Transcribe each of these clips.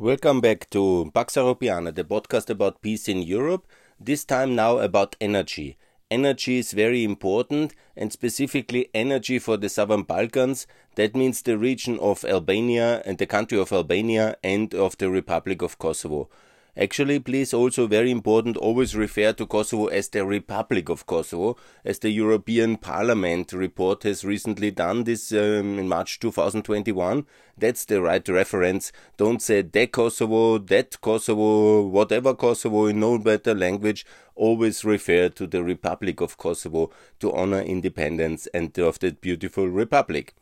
Welcome back to Pax Europiana, the podcast about peace in Europe. This time now about energy. Energy is very important, and specifically energy for the Southern Balkans. That means the region of Albania and the country of Albania and of the Republic of Kosovo. Actually, please also very important always refer to Kosovo as the Republic of Kosovo, as the European Parliament report has recently done this um, in March 2021. That's the right reference. Don't say the Kosovo, that Kosovo, whatever Kosovo in no better language. Always refer to the Republic of Kosovo to honor independence and of that beautiful republic.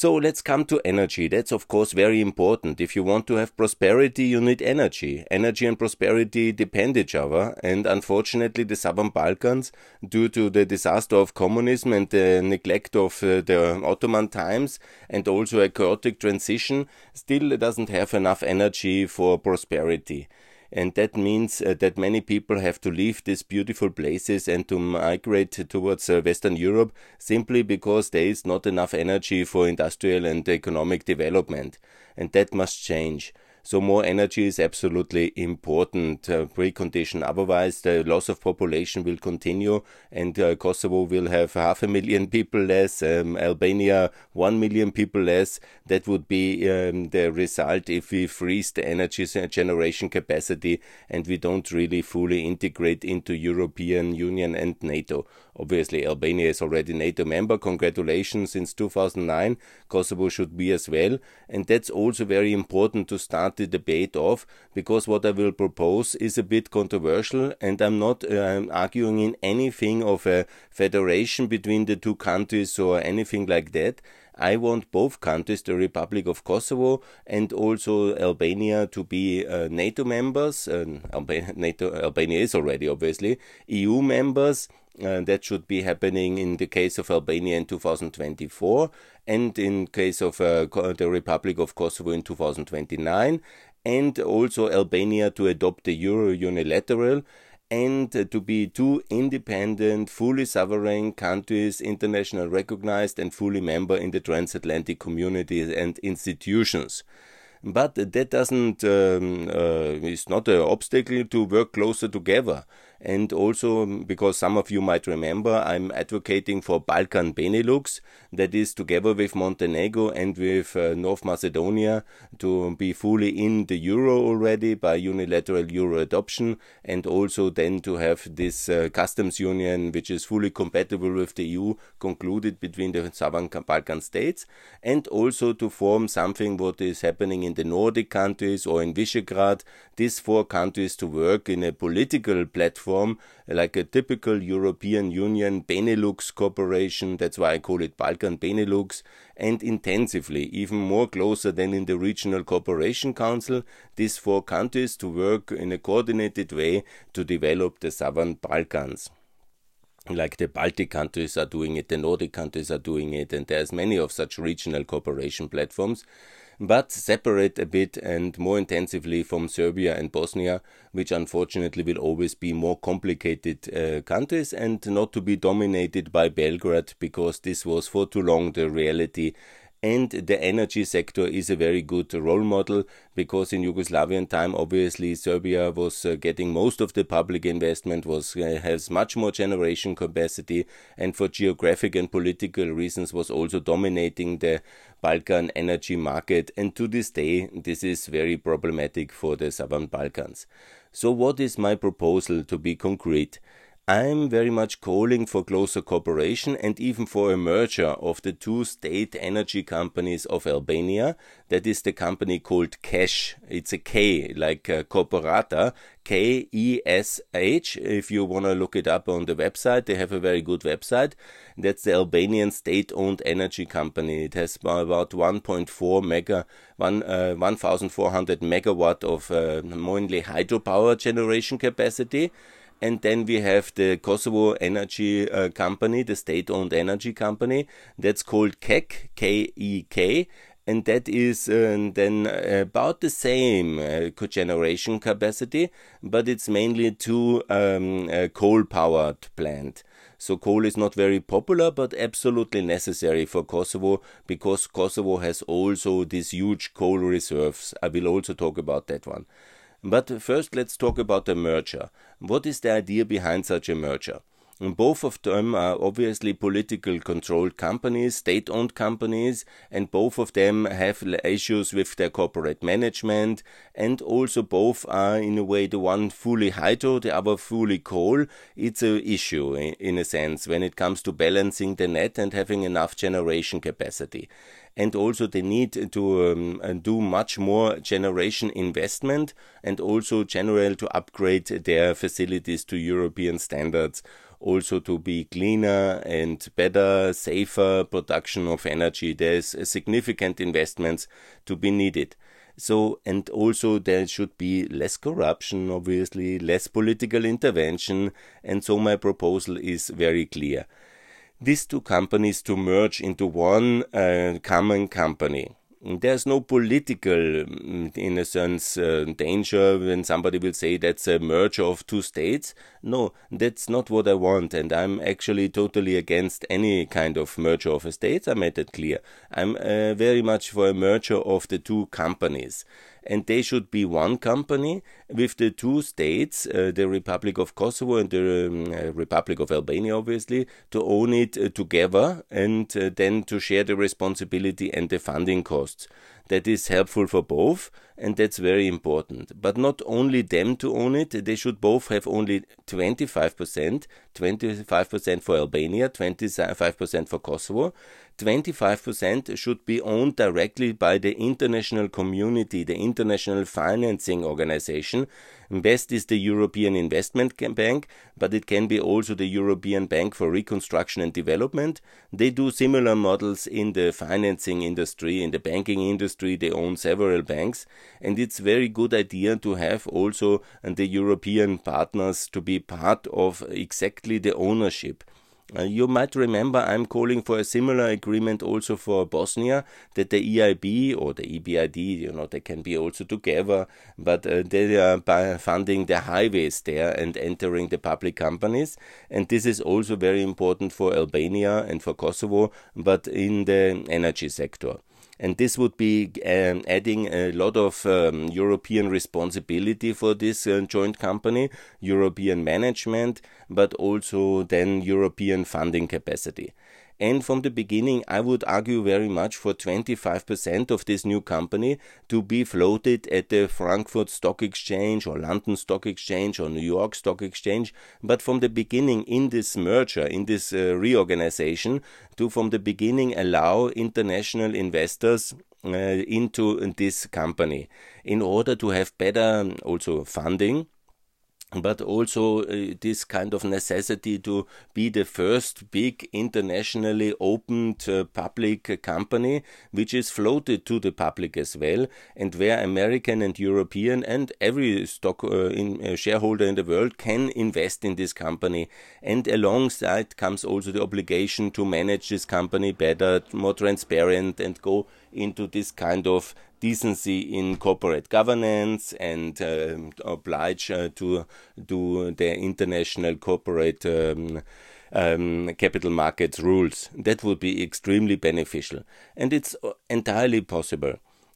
So let's come to energy. That's of course very important. If you want to have prosperity, you need energy. Energy and prosperity depend each other. And unfortunately, the Southern Balkans, due to the disaster of communism and the neglect of uh, the Ottoman times and also a chaotic transition, still doesn't have enough energy for prosperity and that means uh, that many people have to leave these beautiful places and to migrate towards uh, Western Europe simply because there is not enough energy for industrial and economic development, and that must change. So more energy is absolutely important uh, precondition. Otherwise, the loss of population will continue, and uh, Kosovo will have half a million people less. Um, Albania one million people less. That would be um, the result if we freeze the energy generation capacity and we don't really fully integrate into European Union and NATO. Obviously, Albania is already NATO member. Congratulations since 2009. Kosovo should be as well. And that's also very important to start the debate off because what I will propose is a bit controversial and I'm not uh, arguing in anything of a federation between the two countries or anything like that. I want both countries, the Republic of Kosovo and also Albania, to be uh, NATO members. Uh, Albania, NATO, Albania is already obviously EU members uh, that should be happening in the case of Albania in 2024 and in case of uh, the Republic of Kosovo in 2029 and also Albania to adopt the euro unilateral and uh, to be two independent, fully sovereign countries, internationally recognized and fully member in the transatlantic community and institutions. But that doesn't um, uh, is not an obstacle to work closer together and also because some of you might remember, I'm advocating for Balkan Benelux, that is together with Montenegro and with uh, North Macedonia to be fully in the euro already by unilateral euro adoption, and also then to have this uh, customs union, which is fully compatible with the EU, concluded between the southern Balkan states, and also to form something what is happening in the Nordic countries or in Visegrad, these four countries to work in a political platform form, like a typical European Union Benelux cooperation. That's why I call it Balkan Benelux. And intensively, even more closer than in the Regional Cooperation Council, these four countries to work in a coordinated way to develop the Southern Balkans like the Baltic countries are doing it, the Nordic countries are doing it, and there's many of such regional cooperation platforms but separate a bit and more intensively from Serbia and Bosnia, which unfortunately will always be more complicated uh, countries and not to be dominated by Belgrade because this was for too long the reality. And the energy sector is a very good role model because in Yugoslavian time obviously Serbia was uh, getting most of the public investment was uh, has much more generation capacity and for geographic and political reasons was also dominating the Balkan energy market and to this day this is very problematic for the southern Balkans. So what is my proposal to be concrete I'm very much calling for closer cooperation and even for a merger of the two state energy companies of Albania. That is the company called KESH. It's a K, like Korporata, K E S H. If you want to look it up on the website, they have a very good website. That's the Albanian state owned energy company. It has about 1.4 mega, one, uh, 1,400 megawatt of uh, mainly hydropower generation capacity and then we have the Kosovo Energy uh, Company, the state-owned energy company. That's called KEK, K-E-K, and that is uh, then about the same uh, cogeneration capacity, but it's mainly two um, uh, coal-powered plant. So coal is not very popular, but absolutely necessary for Kosovo because Kosovo has also these huge coal reserves. I will also talk about that one. But first, let's talk about the merger. What is the idea behind such a merger? Both of them are obviously political controlled companies, state owned companies, and both of them have issues with their corporate management. And also, both are in a way the one fully hydro, the other fully coal. It's an issue in a sense when it comes to balancing the net and having enough generation capacity and also they need to um, uh, do much more generation investment and also general to upgrade their facilities to European standards also to be cleaner and better, safer production of energy. There's significant investments to be needed. So, and also there should be less corruption, obviously, less political intervention. And so my proposal is very clear. These two companies to merge into one uh, common company there's no political, mm, in a sense, uh, danger when somebody will say that's a merger of two states. No, that's not what I want, and I'm actually totally against any kind of merger of a state. I made that clear. I'm uh, very much for a merger of the two companies and they should be one company with the two states, uh, the Republic of Kosovo and the um, uh, Republic of Albania, obviously, to own it uh, together and uh, then to share the responsibility and the funding costs. That is helpful for both, and that's very important. But not only them to own it, they should both have only 25%, 25% for Albania, 25% for Kosovo, 25% should be owned directly by the international community, the international financing organization. Best is the European Investment Bank, but it can be also the European Bank for Reconstruction and Development. They do similar models in the financing industry, in the banking industry. They own several banks, and it's very good idea to have also the European partners to be part of exactly the ownership. Uh, you might remember I'm calling for a similar agreement also for Bosnia that the EIB or the EBRD, you know, they can be also together, but uh, they are funding the highways there and entering the public companies. And this is also very important for Albania and for Kosovo, but in the energy sector and this would be um, adding a lot of um, European responsibility for this uh, joint company, European management, but also then European funding capacity. And from the beginning, I would argue very much for 25% of this new company to be floated at the Frankfurt Stock Exchange or London Stock Exchange or New York Stock Exchange. But from the beginning, in this merger, in this uh, reorganization, to from the beginning allow international investors uh, into this company in order to have better um, also funding but also uh, this kind of necessity to be the first big internationally opened uh, public company which is floated to the public as well and where american and european and every stock uh, in, uh, shareholder in the world can invest in this company. And alongside comes also the obligation to manage this company better more transparent and go into this kind of decency in corporate governance and uh, oblige uh, to do the international corporate um, um, capital markets rules. That would be extremely beneficial. And it's uh, entirely possible.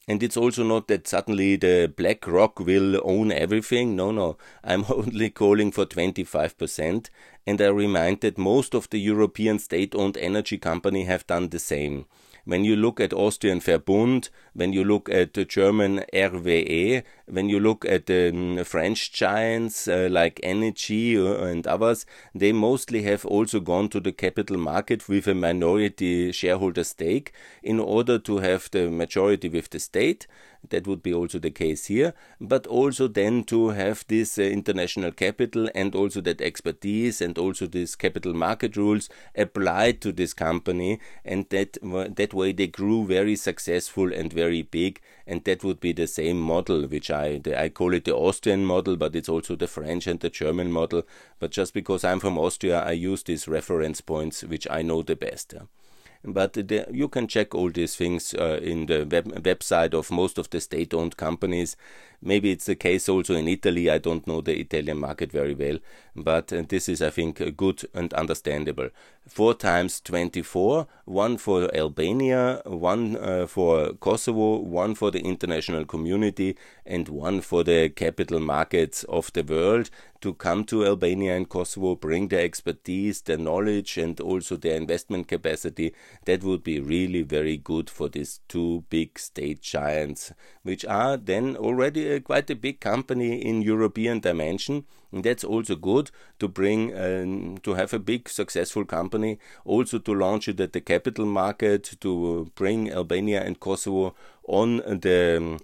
And it's also not that suddenly the BlackRock will own everything. No, no. I'm only calling for 25%. And I remind that most of the European state owned energy companies have done the same. When you look at Austrian Verbund, when you look at the German RWE, when you look at the um, French giants uh, like Engie uh, and others, they mostly have also gone to the capital market with a minority shareholder stake in order to have the majority with the state that would be also the case here, but also then to have this uh, international capital and also that expertise and also these capital market rules applied to this company, and that that way they grew very successful and very big, and that would be the same model, which I I call it the Austrian model, but it's also the French and the German model. But just because I'm from Austria, I use these reference points which I know the best. Yeah. But the, you can check all these things uh, in the web, website of most of the state owned companies. Maybe it's the case also in Italy. I don't know the Italian market very well, but uh, this is, I think, uh, good and understandable. Four times 24, one for Albania, one uh, for Kosovo, one for the international community, and one for the capital markets of the world to come to Albania and Kosovo, bring their expertise, their knowledge, and also their investment capacity. That would be really very good for these two big state giants, which are then already quite a big company in European dimension. And that's also good to bring um, to have a big successful company, also to launch it at the capital market, to bring Albania and Kosovo on the um,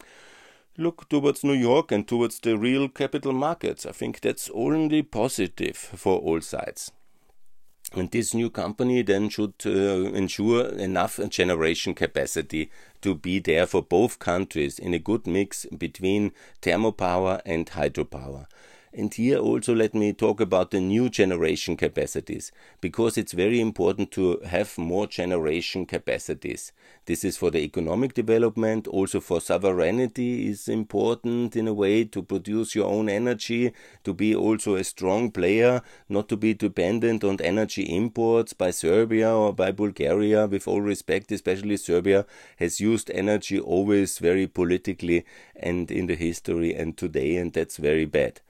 look towards New York and towards the real capital markets. I think that's only positive for all sides. And this new company then should uh, ensure enough generation capacity to be there for both countries in a good mix between thermopower and hydropower. And here also let me talk about the new generation capacities, because it's very important to have more generation capacities. This is for the economic development, also for sovereignty is important in a way to produce your own energy, to be also a strong player, not to be dependent on energy imports by Serbia or by Bulgaria. With all respect, especially Serbia has used energy always very politically and in the history and today, and that's very bad.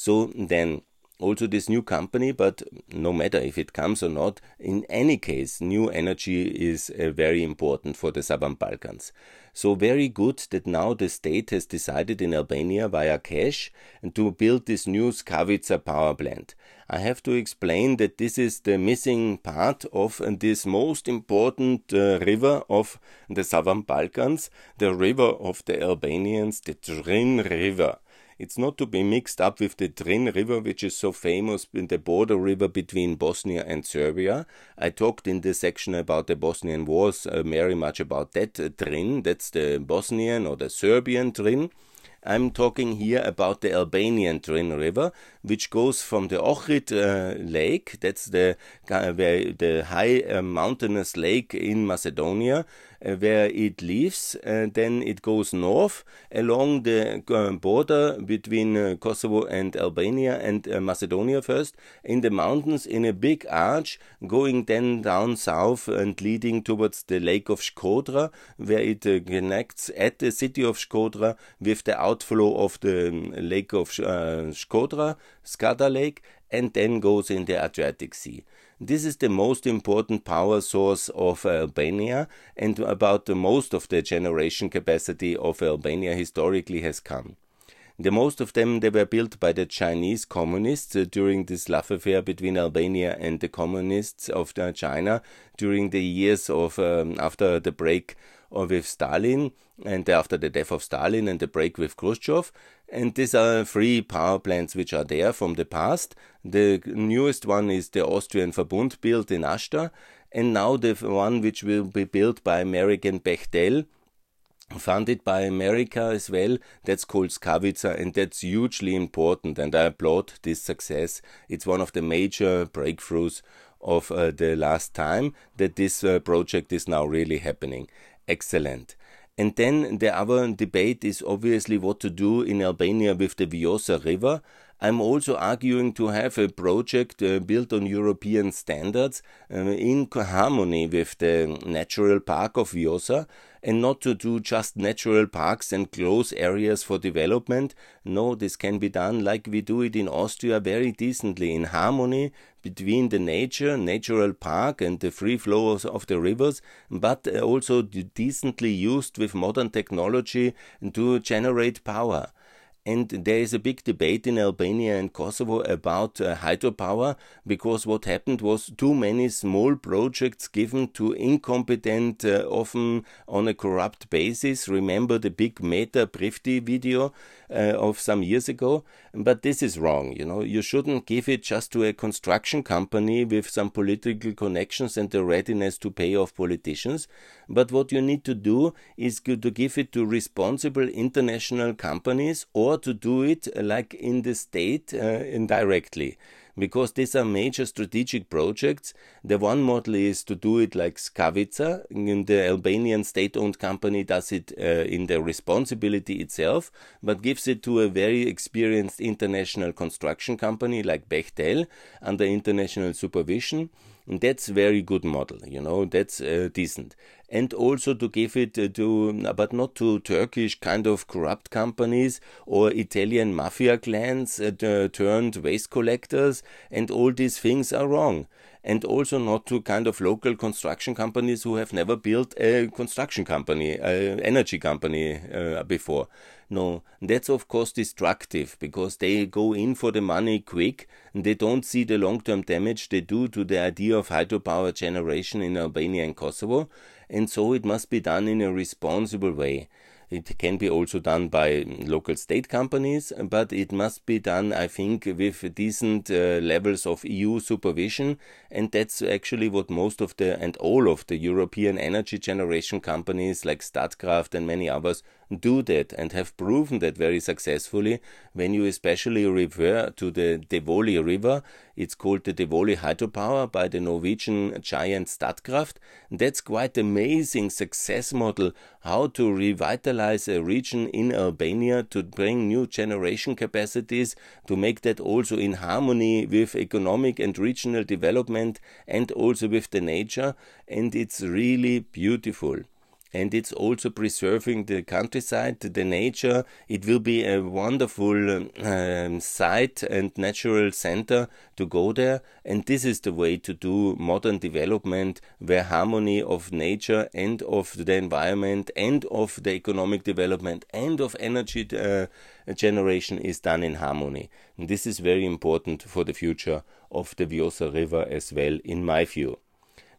So then also this new company, but no matter if it comes or not, in any case, new energy is uh, very important for the Southern Balkans. So very good that now the state has decided in Albania via KESH to build this new Skavica power plant. I have to explain that this is the missing part of this most important uh, river of the Southern Balkans, the river of the Albanians, the Drin River. It's not to be mixed up with the Drin River, which is so famous in the border river between Bosnia and Serbia. I talked in the section about the Bosnian Wars uh, very much about that uh, Drin. That's the Bosnian or the Serbian Drin. I'm talking here about the Albanian Drin River, which goes from the Ohrid uh, Lake, that's the, uh, the high uh, mountainous lake in Macedonia, where it leaves, then it goes north along the uh, border between uh, Kosovo and Albania and Macedonia first, in the mountains in a big arch, going then down south and leading towards the lake of Shkodra, where it connects at the city of Shkodra with the outflow of the um, lake of Shkodra, Skadar Lake, and then goes in the Adriatic Sea. This is the most important power source of Albania and about the most of the generation capacity of Albania historically has come. The most of them they were built by the Chinese communists uh, during this love affair between Albania and the communists of uh, China during the years of um, after the break with Stalin and after the death of Stalin and the break with Khrushchev. And these are three power plants which are there from the past. The newest one is the Austrian Verbund built in Ashta, and now the one which will be built by American Bechtel, funded by America as well. That's called Skavica, and that's hugely important. And I applaud this success. It's one of the major breakthroughs of uh, the last time that this uh, project is now really happening. Excellent. And then the other debate is obviously what to do in Albania with the Vjosa River. I'm also arguing to have a project uh, built on European standards uh, in harmony with the natural park of Vjosa and not to do just natural parks and close areas for development. No, this can be done like we do it in Austria very decently in harmony between the nature, natural park and the free flow of the rivers, but also decently used with modern technology to generate power. And there is a big debate in Albania and Kosovo about uh, hydropower because what happened was too many small projects given to incompetent, uh, often on a corrupt basis. Remember the big Meta Prifti video uh, of some years ago? But this is wrong. You know, you shouldn't give it just to a construction company with some political connections and the readiness to pay off politicians. But what you need to do is to give it to responsible international companies or to do it uh, like in the state uh, indirectly because these are major strategic projects. The one model is to do it like Skavica, the Albanian state owned company does it uh, in the responsibility itself, but gives it to a very experienced international construction company like Bechtel under international supervision. And that's very good model, you know, that's uh, decent. And also to give it uh, to, but not to Turkish kind of corrupt companies or Italian mafia clans uh, turned waste collectors, and all these things are wrong and also not to kind of local construction companies who have never built a construction company, an energy company uh, before. No, that's of course destructive because they go in for the money quick and they don't see the long term damage they do to the idea of hydropower generation in Albania and Kosovo, and so it must be done in a responsible way. It can be also done by local state companies, but it must be done, I think, with decent uh, levels of EU supervision. And that's actually what most of the and all of the European energy generation companies like Statkraft and many others do that and have proven that very successfully when you especially refer to the Devoli River. It's called the Devoli hydropower by the Norwegian giant Statkraft. That's quite amazing success model how to revitalize a region in Albania to bring new generation capacities to make that also in harmony with economic and regional development and also with the nature and it's really beautiful and it's also preserving the countryside, the nature. It will be a wonderful um, site and natural center to go there. And this is the way to do modern development where harmony of nature and of the environment and of the economic development and of energy uh, generation is done in harmony. And this is very important for the future of the Vjosa River as well, in my view.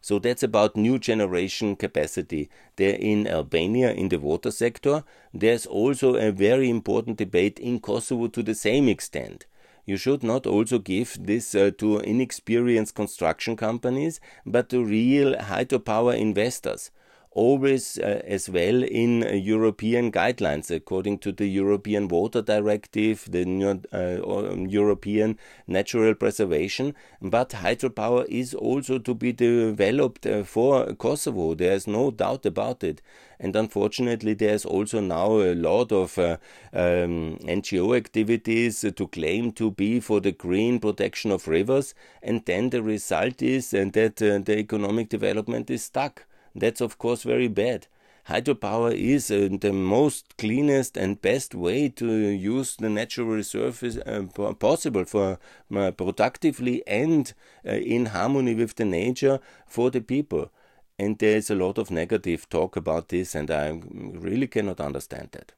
So that's about new generation capacity. There in Albania, in the water sector, there's also a very important debate in Kosovo to the same extent. You should not also give this uh, to inexperienced construction companies, but to real hydropower investors always uh, as well in uh, European guidelines, according to the European Water Directive, the uh, European Natural Preservation. But hydropower is also to be developed uh, for Kosovo. There's no doubt about it. And unfortunately, there's also now a lot of uh, um, NGO activities to claim to be for the green protection of rivers. And then the result is that uh, the economic development is stuck. That's of course very bad. Hydropower is uh, the most cleanest and best way to use the natural resources uh, possible for uh, productively and uh, in harmony with the nature for the people. And there is a lot of negative talk about this, and I really cannot understand that.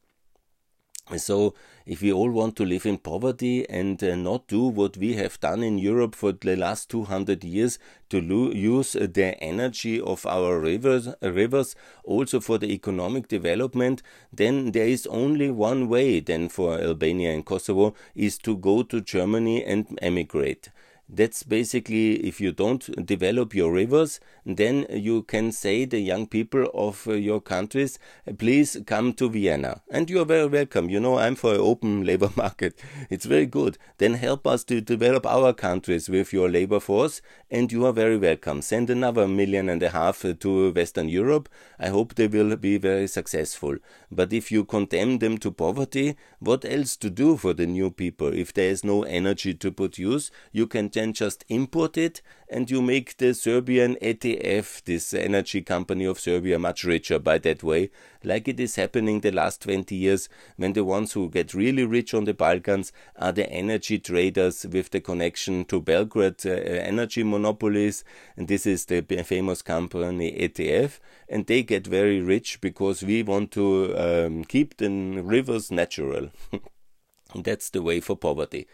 So, if we all want to live in poverty and uh, not do what we have done in Europe for the last 200 years to use the energy of our rivers, rivers also for the economic development, then there is only one way then for Albania and Kosovo is to go to Germany and emigrate. That's basically if you don't develop your rivers, then you can say the young people of uh, your countries, please come to Vienna. And you are very welcome. You know, I'm for an open labor market. It's very good. Then help us to develop our countries with your labor force, and you are very welcome. Send another million and a half uh, to Western Europe. I hope they will be very successful. But if you condemn them to poverty, what else to do for the new people? If there is no energy to produce, you can then just import it and you make the Serbian EFT, this energy company of Serbia, much richer by that way, like it is happening the last 20 years when the ones who get really rich on the Balkans are the energy traders with the connection to Belgrade uh, energy monopolies. And this is the famous company EFT. And they get very rich because we want to um, keep the rivers natural. that's the way for poverty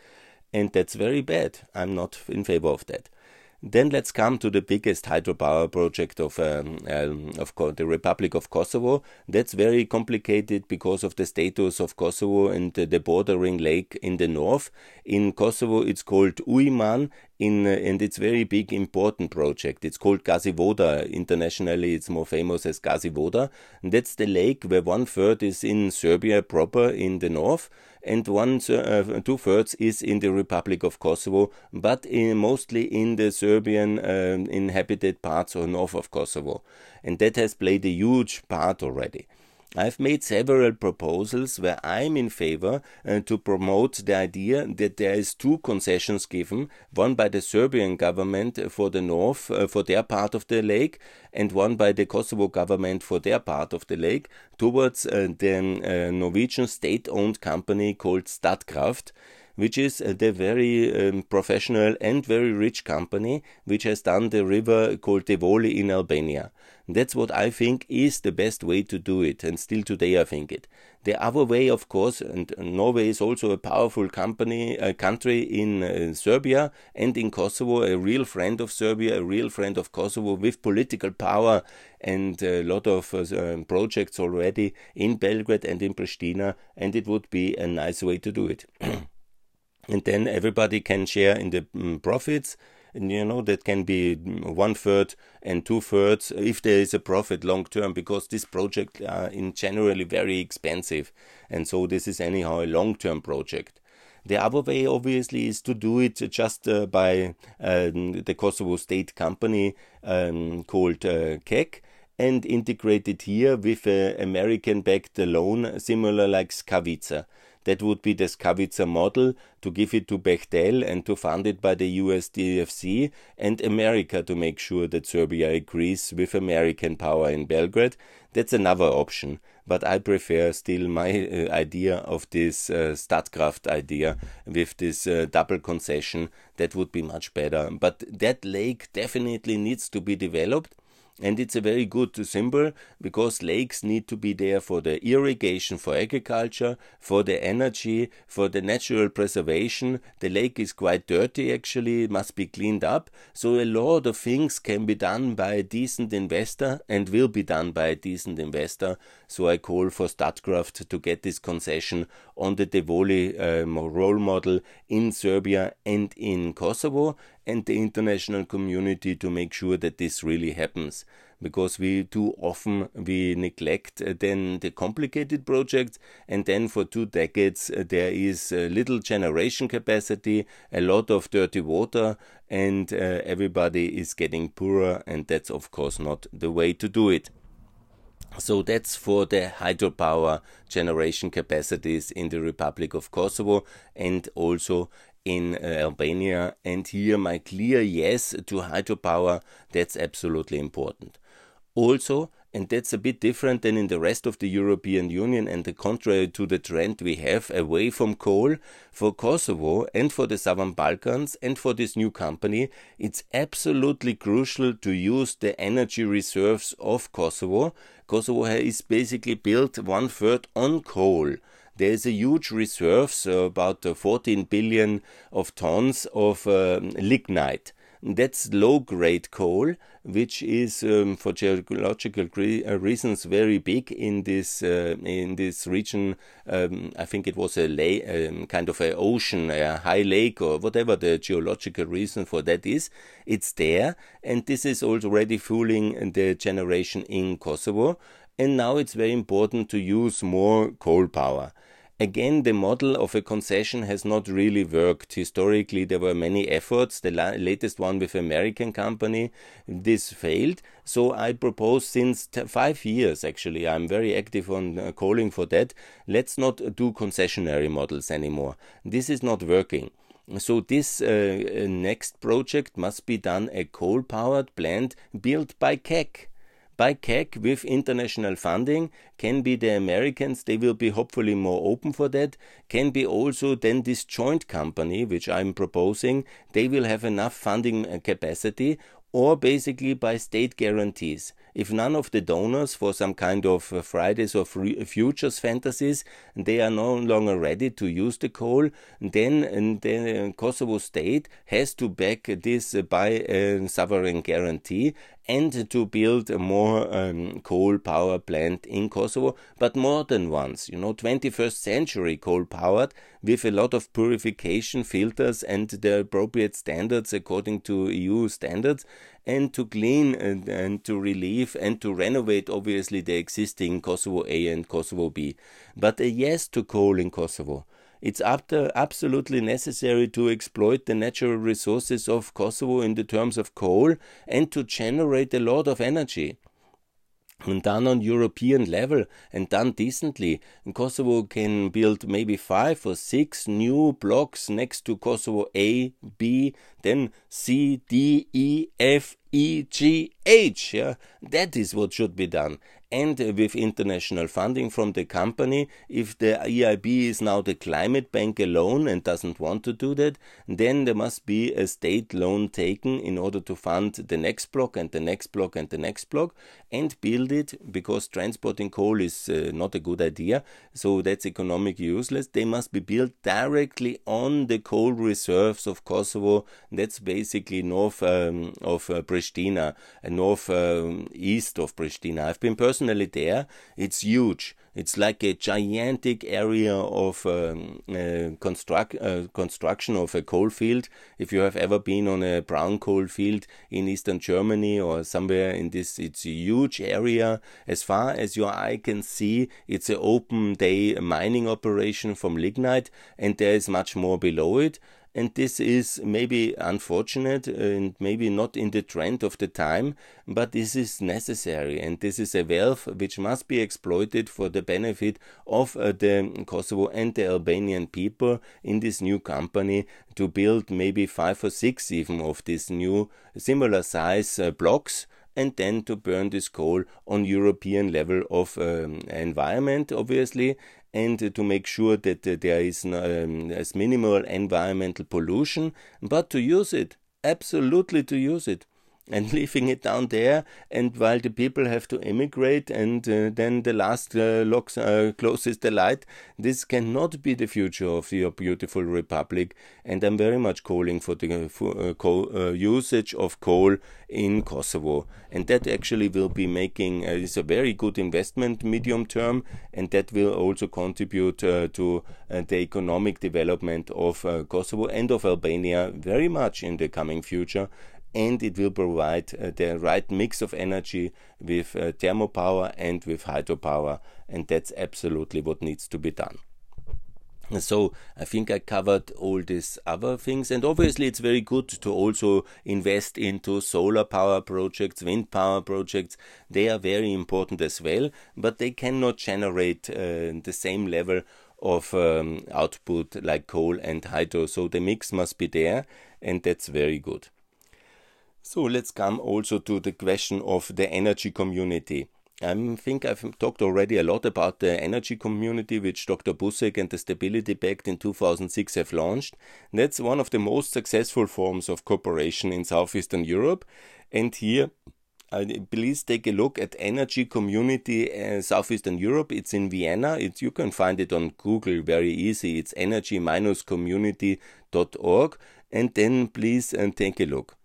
and that's very bad. I'm not in favor of that. Then let's come to the biggest hydropower project of um, um, of the Republic of Kosovo. That's very complicated because of the status of Kosovo and the bordering lake in the north. In Kosovo, it's called Ujman in, and it's very big, important project. It's called Gazivoda. Internationally, it's more famous as Gazivoda. And that's the lake where one third is in Serbia proper in the north, and one uh, two thirds is in the Republic of Kosovo, but in, mostly in the Serbian uh, inhabited parts or north of Kosovo, and that has played a huge part already. I've made several proposals where I'm in favor uh, to promote the idea that there is two concessions given, one by the Serbian government for the north, uh, for their part of the lake, and one by the Kosovo government for their part of the lake, towards uh, the uh, Norwegian state-owned company called Statkraft which is uh, the very um, professional and very rich company which has done the river called Devoli in Albania. That's what I think is the best way to do it, and still today I think it. The other way, of course, and Norway is also a powerful company, a country in uh, Serbia and in Kosovo, a real friend of Serbia, a real friend of Kosovo with political power and a lot of uh, um, projects already in Belgrade and in Pristina, and it would be a nice way to do it. and then everybody can share in the um, profits you know that can be one third and two thirds if there is a profit long term because this project are in generally very expensive and so this is anyhow a long term project the other way, obviously, is to do it just uh, by um, the Kosovo state company um, called uh, KEK and integrate it here with an American backed loan, similar like Skavica. That would be the Skavica model to give it to Bechtel and to fund it by the US DFC and America to make sure that Serbia agrees with American power in Belgrade. That's another option, but I prefer still my uh, idea of this uh, Statkraft idea with this uh, double concession. That would be much better. But that lake definitely needs to be developed and it's a very good symbol because lakes need to be there for the irrigation, for agriculture, for the energy, for the natural preservation. The lake is quite dirty actually, it must be cleaned up. So a lot of things can be done by a decent investor and will be done by a decent investor. So I call for Statkraft to get this concession on the Devoli um, role model in Serbia and in Kosovo and the international community to make sure that this really happens. Because we too often we neglect uh, then the complicated projects and then for two decades uh, there is little generation capacity a lot of dirty water and uh, everybody is getting poorer and that's of course not the way to do it so that's for the hydropower generation capacities in the Republic of Kosovo and also in uh, Albania. And here, my clear yes to hydropower, that's absolutely important. Also, and that's a bit different than in the rest of the European Union and the contrary to the trend we have away from coal for Kosovo and for the Southern Balkans and for this new company it's absolutely crucial to use the energy reserves of Kosovo Kosovo is basically built one third on coal there is a huge reserve, so about uh, 14 billion of tons of um, lignite. That's low grade coal, which is um, for geological uh, reasons very big in this uh, in this region. Um, I think it was a um, kind of an ocean, a high lake, or whatever the geological reason for that is. It's there, and this is already fueling the generation in Kosovo. And now it's very important to use more coal power. Again, the model of a concession has not really worked. Historically, there were many efforts. The la- latest one with American company, this failed. So I propose since t- five years, actually, I'm very active on uh, calling for that. Let's not do concessionary models anymore. This is not working. So this uh, next project must be done a coal-powered plant built by KEK by KEK with international funding can be the Americans, they will be hopefully more open for that, can be also then this joint company, which I'm proposing, they will have enough funding uh, capacity or basically by state guarantees. If none of the donors for some kind of uh, Fridays or futures fantasies, they are no longer ready to use the coal, then the Kosovo state has to back this by a sovereign guarantee and to build a more um, coal power plant in Kosovo, but more than once. You know, 21st century coal powered with a lot of purification filters and the appropriate standards according to EU standards, and to clean and, and to relieve and to renovate obviously the existing Kosovo A and Kosovo B. But a yes to coal in Kosovo it's absolutely necessary to exploit the natural resources of Kosovo in the terms of coal and to generate a lot of energy and done on European level and done decently. And Kosovo can build maybe five or six new blocks next to Kosovo A, B, then C, D, E, F, E, G, H. Yeah, that is what should be done and with international funding from the company. If the EIB is now the climate bank alone and doesn't want to do that, then there must be a state loan taken in order to fund the next block and the next block and the next block and build it because transporting coal is uh, not a good idea. So that's economically useless. They must be built directly on the coal reserves of Kosovo. That's basically north um, of uh, Pristina, uh, north um, east of Pristina. I've been personally there. It's huge. It's like a gigantic area of um, uh, construct, uh, construction of a coal field. If you have ever been on a brown coal field in eastern Germany or somewhere in this, it's a huge area. As far as your eye can see, it's an open day mining operation from lignite, and there is much more below it and this is maybe unfortunate and maybe not in the trend of the time, but this is necessary. And this is a wealth which must be exploited for the benefit of uh, the Kosovo and the Albanian people in this new company to build maybe five or six even of these new similar size uh, blocks and then to burn this coal on European level of um, environment, obviously, and to make sure that there is um, as minimal environmental pollution, but to use it, absolutely to use it and leaving it down there and while the people have to emigrate and uh, then the last uh, locks uh, closes the light this cannot be the future of your beautiful republic. And i'm very much calling for the for, uh, uh, usage of coal in kosovo. And that actually will be making uh, is a very good investment medium term and that will also contribute to the economic development of kosovo and of albania very much in the coming future and it will provide uh, the right mix of energy with uh, thermal and with hydropower, and that's absolutely what needs to be done. So I think I covered all these other things, and obviously it's very good to also invest into solar power projects, wind power projects. They are very important as well, but they cannot generate uh, the same level of um, output like coal and hydro. So the mix must be there, and that's very good. So let's come also to the question of the energy community. I think I've talked already a lot about the energy community which Dr. Buzek and the Stability Pact in 2006 have launched. That's one of the most successful forms of cooperation in Southeastern Europe. And here, uh, please take a look at Energy Community uh, Southeastern Europe. It's in Vienna. It's, you can find it on Google very easy. It's energy-community.org. And then please uh, take a look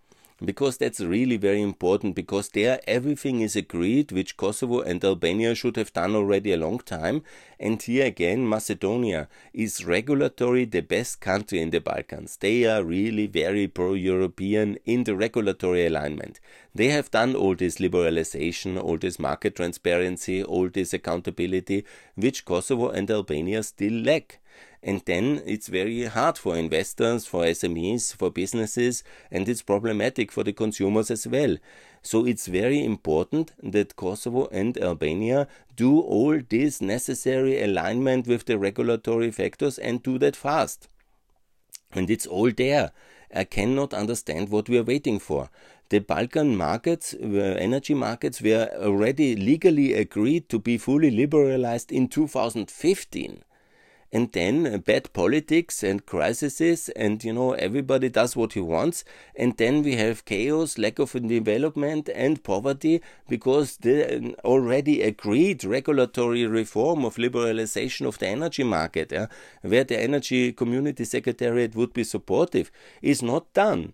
because that's really very important because there everything is agreed which Kosovo and Albania should have done already a long time. And here again Macedonia is regulatory the best country in the Balkans. They are really very pro-European in the regulatory alignment. They have done all this liberalization all this market transparency all this accountability which Kosovo and Albania still lack and then it's very hard for investors, for SMEs, for businesses, and it's problematic for the consumers as well. So it's very important that Kosovo and Albania do all this necessary alignment with the regulatory factors and do that fast. And it's all there. I cannot understand what we are waiting for. The Balkan markets, uh, energy markets, were already legally agreed to be fully liberalized in 2015 and then bad politics and crises and you know everybody does what he wants. And then we have chaos lack of development and poverty because the already agreed regulatory reform of liberalization of the energy market yeah, where the energy community secretariat would be supportive is not done.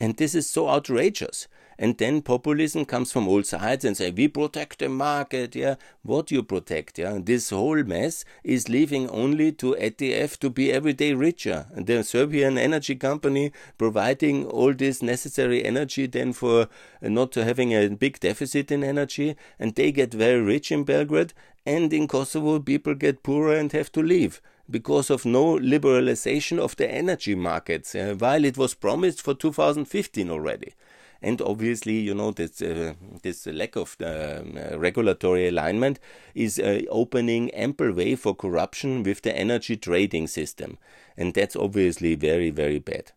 And this is so outrageous and then populism comes from all sides and say we protect the market yeah. What you protect yeah? And this whole mess is leaving only to EFT to be every day richer. And the Serbian energy company providing all this necessary energy then for uh, not having a big deficit in energy and they get very rich in Belgrade and in Kosovo people get poorer and have to leave because of no liberalization of the energy markets, uh, while it was promised for 2015 already and obviously you know this uh, this lack of uh, regulatory alignment is uh, opening ample way for corruption with the energy trading system. And that's obviously very very bad.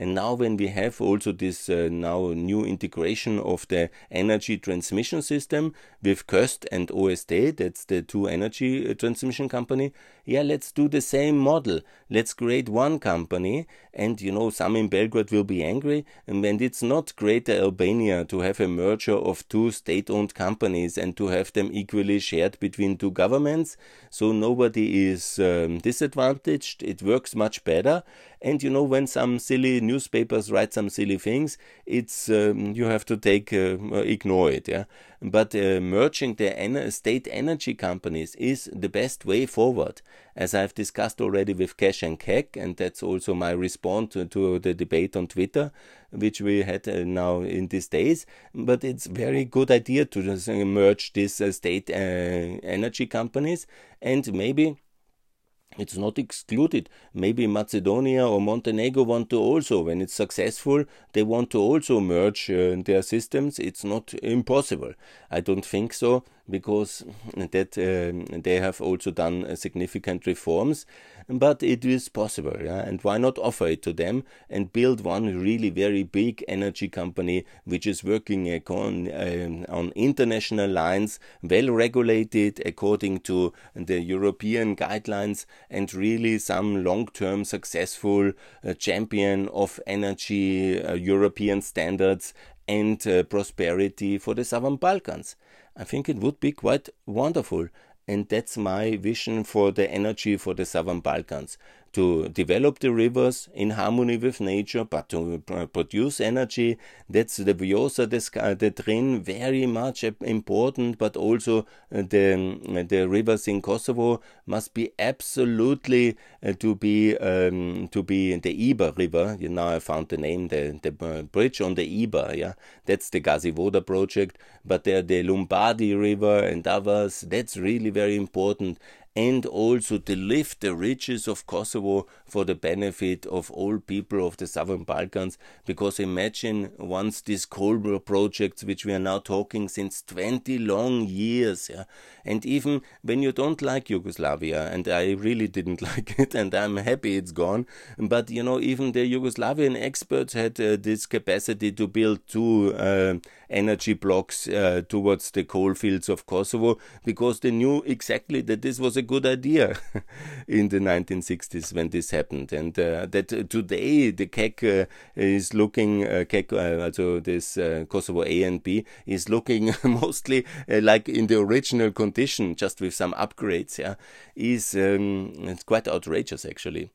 And now when we have also this uh, now new integration of the energy transmission system with KOSTT and OST, that's the two energy uh, transmission company, yeah, let's do the same model. Let's create one company and you know some in Belgrade will be angry and it's not Greater Albania to have a merger of two state-owned companies and to have them equally shared between two governments, so nobody is um, disadvantaged. It works much better and you know, when some silly newspapers write some silly things, it's um, you have to take uh, ignore it. Yeah, but uh, merging the en state energy companies is the best way forward, as I've discussed already with KESH and KEK, and that's also my response to, to the debate on Twitter, which we had uh, now in these days. But it's very good idea to just merge these uh, state uh, energy companies, and maybe it's not excluded. Maybe Macedonia or Montenegro want to also, when it's successful, they want to also merge uh, their systems. It's not impossible. I don't think so because that uh, they have also done uh, significant reforms but it is possible yeah? and why not offer it to them and build one really very big energy company which is working on, um, on international lines well regulated according to the european guidelines and really some long-term successful uh, champion of energy uh, european standards and uh, prosperity for the southern balkans I think it would be quite wonderful. And that's my vision for the energy for the Southern Balkans to develop the rivers in harmony with nature, but to produce energy. That's the Vjosa the Drin, very much important, but also uh, the, the rivers in Kosovo must be absolutely uh, to be um, to be the Iber River. You know, I found the name, the, the uh, bridge on the Iber, yeah, that's the Gazivoda project, but there the Lumbardhi River and others, that's really very important and also to lift the riches of Kosovo for the benefit of all people of the southern Balkans. Because imagine once these coal projects, which we are now talking since 20 long years, yeah, and even when you don't like Yugoslavia, and I really didn't like it, and I'm happy it's gone, but you know, even the Yugoslavian experts had uh, this capacity to build two uh, energy blocks uh, towards the coal fields of Kosovo because they knew exactly that this was a good idea in the 1960s when this happened, and uh, that today the KEK uh, is looking, uh, uh, also this uh, Kosovo A and B, is looking mostly uh, like in the original condition, just with some upgrades. Yeah, is um, it's quite outrageous actually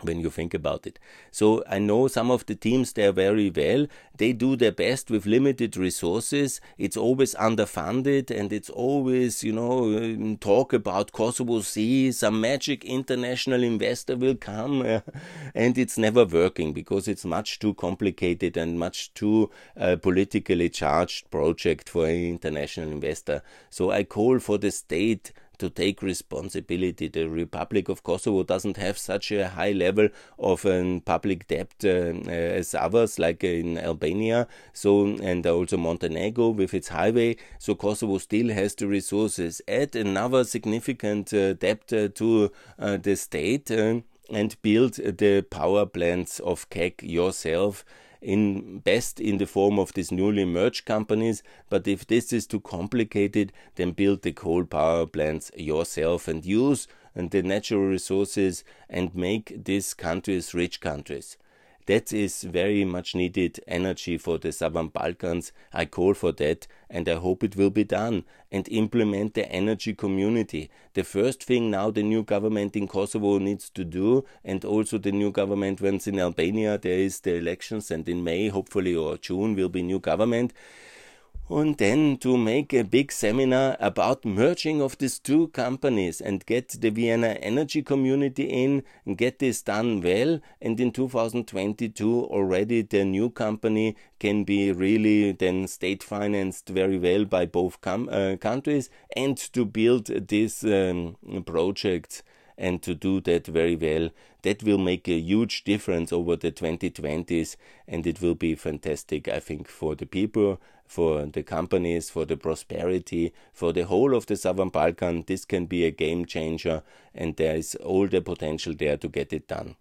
when you think about it. So I know some of the teams there very well. They do their best with limited resources. It's always underfunded and it's always, you know, um, talk about Kosovo C, some magic international investor will come and it's never working because it's much too complicated and much too uh, politically charged project for an international investor. So I call for the state to take responsibility. The Republic of Kosovo doesn't have such a high level of um, public debt uh, uh, as others, like in Albania. So and also Montenegro with its highway. So Kosovo still has the resources. Add another significant uh, debt uh, to uh, the state uh, and build the power plants of KEK yourself in best in the form of these newly merged companies. But if this is too complicated, then build the coal power plants yourself and use and the natural resources and make these countries rich countries. That is very much needed energy for the Southern Balkans. I call for that and I hope it will be done and implement the energy community. The first thing now the new government in Kosovo needs to do and also the new government once in Albania there is the elections and in May hopefully or June will be new government and then to make a big seminar about merging of these two companies and get the Vienna energy community in and get this done well and in 2022 already the new company can be really then state financed very well by both uh, countries and to build these um, projects and to do that very well. That will make a huge difference over the 2020s, and it will be fantastic, I think, for the people, for the companies, for the prosperity, for the whole of the Southern Balkan. This can be a game changer, and there is all the potential there to get it done.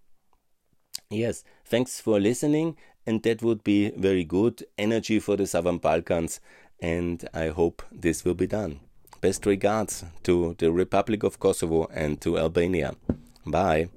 Yes, thanks for listening, and that would be very good energy for the Southern Balkans, and I hope this will be done. Best regards to the Republic of Kosovo and to Albania. Bye.